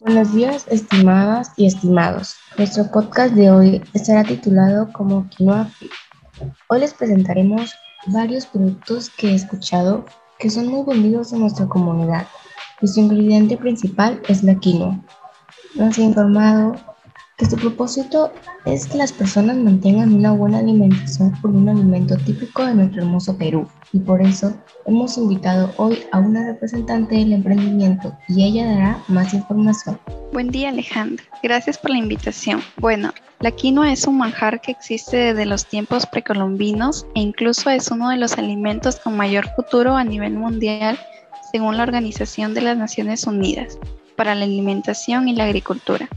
Buenos días, estimadas y estimados. Nuestro podcast de hoy estará titulado como Quinoa Fit. Hoy les presentaremos varios productos que he escuchado que son muy vendidos en nuestra comunidad y su ingrediente principal es la quinoa. Nos ha informado que su propósito es que las personas mantengan una buena alimentación por un alimento típico de nuestro hermoso Perú y por eso hemos invitado hoy a una representante del emprendimiento y ella dará más información. Buen día Alejandra, gracias por la invitación. Bueno, la quinoa es un manjar que existe desde los tiempos precolombinos e incluso es uno de los alimentos con mayor futuro a nivel mundial según la Organización de las Naciones Unidas para la Alimentación y la Agricultura.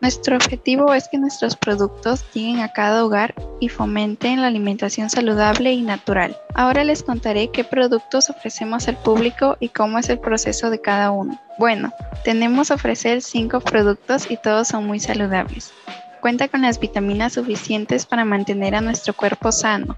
Nuestro objetivo es que nuestros productos lleguen a cada hogar y fomenten la alimentación saludable y natural. Ahora les contaré qué productos ofrecemos al público y cómo es el proceso de cada uno. Bueno, tenemos a ofrecer 5 productos y todos son muy saludables. Cuenta con las vitaminas suficientes para mantener a nuestro cuerpo sano.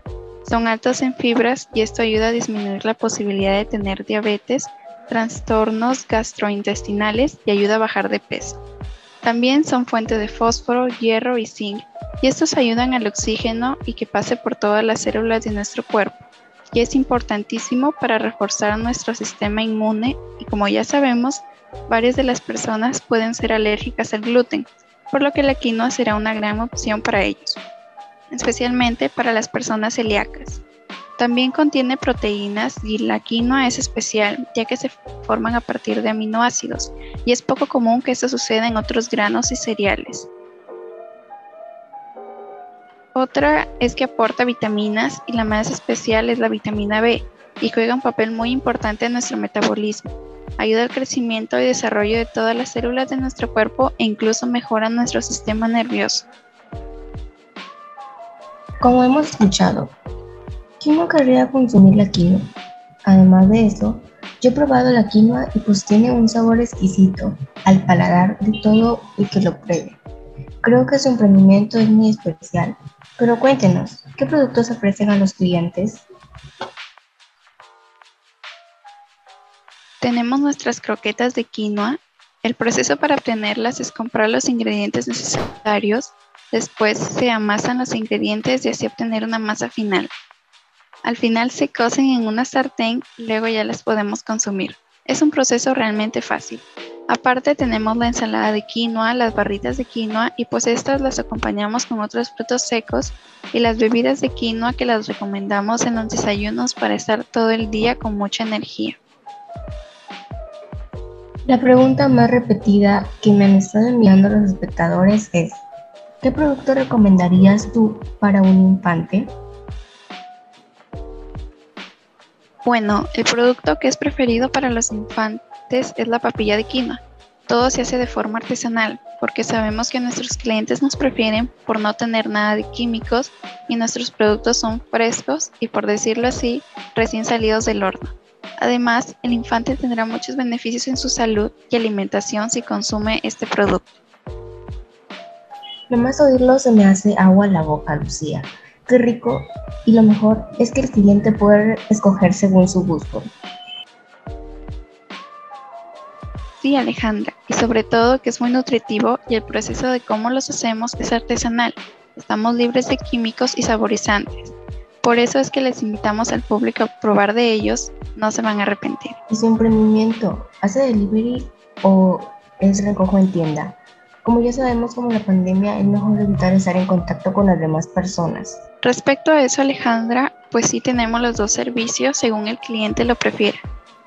Son altos en fibras y esto ayuda a disminuir la posibilidad de tener diabetes, trastornos gastrointestinales y ayuda a bajar de peso. También son fuente de fósforo, hierro y zinc, y estos ayudan al oxígeno y que pase por todas las células de nuestro cuerpo, y es importantísimo para reforzar nuestro sistema inmune y como ya sabemos, varias de las personas pueden ser alérgicas al gluten, por lo que la quinoa será una gran opción para ellos, especialmente para las personas celíacas. También contiene proteínas y la quinoa es especial ya que se forman a partir de aminoácidos y es poco común que esto suceda en otros granos y cereales. Otra es que aporta vitaminas y la más especial es la vitamina B y juega un papel muy importante en nuestro metabolismo. Ayuda al crecimiento y desarrollo de todas las células de nuestro cuerpo e incluso mejora nuestro sistema nervioso. Como hemos escuchado, ¿Quién no querría consumir la quinoa? Además de eso, yo he probado la quinoa y pues tiene un sabor exquisito al paladar de todo el que lo pruebe. Creo que su emprendimiento es muy especial, pero cuéntenos, ¿qué productos ofrecen a los clientes? Tenemos nuestras croquetas de quinoa. El proceso para obtenerlas es comprar los ingredientes necesarios, después se amasan los ingredientes y así obtener una masa final. Al final se cocen en una sartén luego ya las podemos consumir. Es un proceso realmente fácil. Aparte tenemos la ensalada de quinoa, las barritas de quinoa y pues estas las acompañamos con otros frutos secos y las bebidas de quinoa que las recomendamos en los desayunos para estar todo el día con mucha energía. La pregunta más repetida que me han estado enviando los espectadores es, ¿qué producto recomendarías tú para un infante? Bueno, el producto que es preferido para los infantes es la papilla de quinoa. Todo se hace de forma artesanal porque sabemos que nuestros clientes nos prefieren por no tener nada de químicos y nuestros productos son frescos y por decirlo así, recién salidos del horno. Además, el infante tendrá muchos beneficios en su salud y alimentación si consume este producto. Nomás oírlo se me hace agua en la boca, Lucía qué rico y lo mejor es que el cliente puede escoger según su gusto. Sí, Alejandra, y sobre todo que es muy nutritivo y el proceso de cómo los hacemos es artesanal. Estamos libres de químicos y saborizantes. Por eso es que les invitamos al público a probar de ellos, no se van a arrepentir. ¿Y su emprendimiento hace delivery o es recojo en tienda? Como ya sabemos, como la pandemia, es mejor evitar estar en contacto con las demás personas. Respecto a eso, Alejandra, pues sí tenemos los dos servicios según el cliente lo prefiera.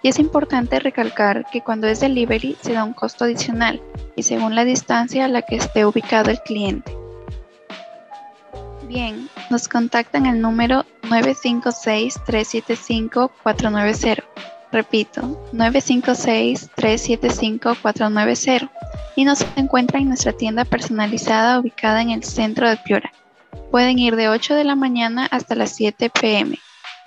Y es importante recalcar que cuando es delivery se da un costo adicional y según la distancia a la que esté ubicado el cliente. Bien, nos contactan al número 956-375-490. Repito, 956-375-490 y nos encuentra en nuestra tienda personalizada ubicada en el centro de Piura. Pueden ir de 8 de la mañana hasta las 7 pm.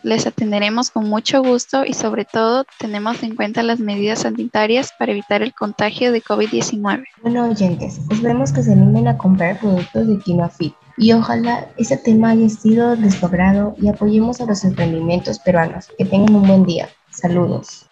Les atenderemos con mucho gusto y sobre todo tenemos en cuenta las medidas sanitarias para evitar el contagio de COVID-19. Bueno oyentes, esperemos que se animen a comprar productos de Quinoa Fit y ojalá este tema haya sido de y apoyemos a los emprendimientos peruanos. Que tengan un buen día. Saludos.